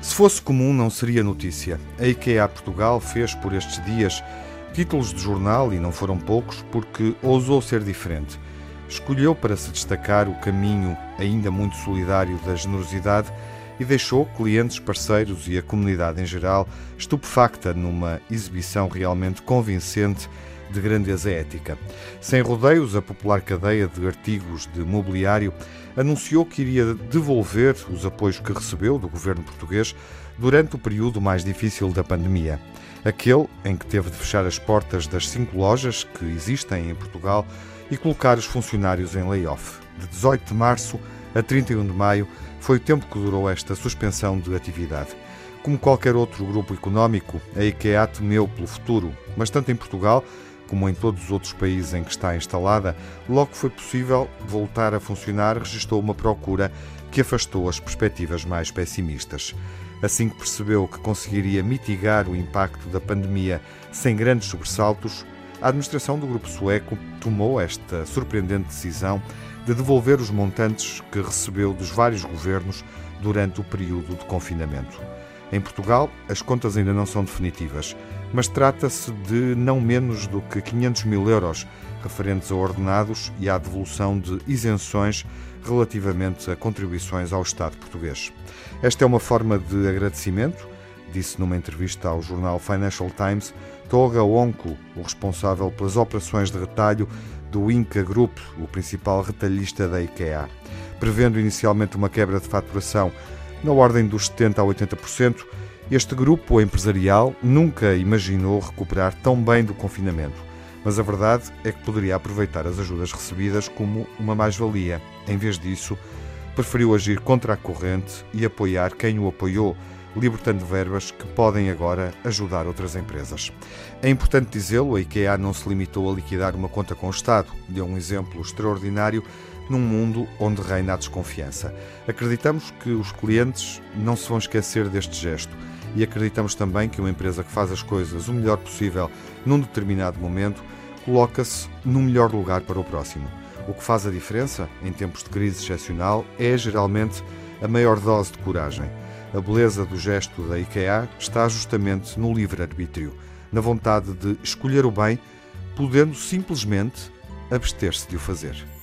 Se fosse comum, não seria notícia. A IKEA Portugal fez por estes dias títulos de jornal, e não foram poucos, porque ousou ser diferente. Escolheu para se destacar o caminho ainda muito solidário da generosidade e deixou clientes, parceiros e a comunidade em geral estupefacta numa exibição realmente convincente de grandeza ética. Sem rodeios, a popular cadeia de artigos de mobiliário anunciou que iria devolver os apoios que recebeu do governo português durante o período mais difícil da pandemia. Aquele em que teve de fechar as portas das cinco lojas que existem em Portugal e colocar os funcionários em layoff. De 18 de março a 31 de maio foi o tempo que durou esta suspensão de atividade. Como qualquer outro grupo económico, a IKEA temeu pelo futuro, mas tanto em Portugal como em todos os outros países em que está instalada, logo que foi possível voltar a funcionar, registrou uma procura que afastou as perspectivas mais pessimistas. Assim que percebeu que conseguiria mitigar o impacto da pandemia sem grandes sobressaltos, a administração do grupo sueco tomou esta surpreendente decisão de devolver os montantes que recebeu dos vários governos durante o período de confinamento. Em Portugal, as contas ainda não são definitivas, mas trata-se de não menos do que 500 mil euros referentes a ordenados e à devolução de isenções relativamente a contribuições ao Estado português. Esta é uma forma de agradecimento, disse numa entrevista ao jornal Financial Times Toga Onco, o responsável pelas operações de retalho do Inca Group, o principal retalhista da IKEA. Prevendo inicialmente uma quebra de faturação na ordem dos 70% a 80%, este grupo empresarial nunca imaginou recuperar tão bem do confinamento. Mas a verdade é que poderia aproveitar as ajudas recebidas como uma mais-valia. Em vez disso, preferiu agir contra a corrente e apoiar quem o apoiou, libertando verbas que podem agora ajudar outras empresas. É importante dizê-lo, a IKEA não se limitou a liquidar uma conta com o Estado. Deu um exemplo extraordinário num mundo onde reina a desconfiança. Acreditamos que os clientes não se vão esquecer deste gesto e acreditamos também que uma empresa que faz as coisas o melhor possível num determinado momento coloca-se no melhor lugar para o próximo. O que faz a diferença, em tempos de crise excepcional, é geralmente a maior dose de coragem. A beleza do gesto da IKEA está justamente no livre-arbítrio, na vontade de escolher o bem, podendo simplesmente abster-se de o fazer.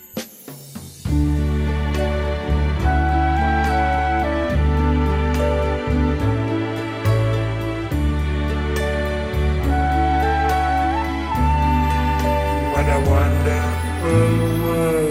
A wonderful world.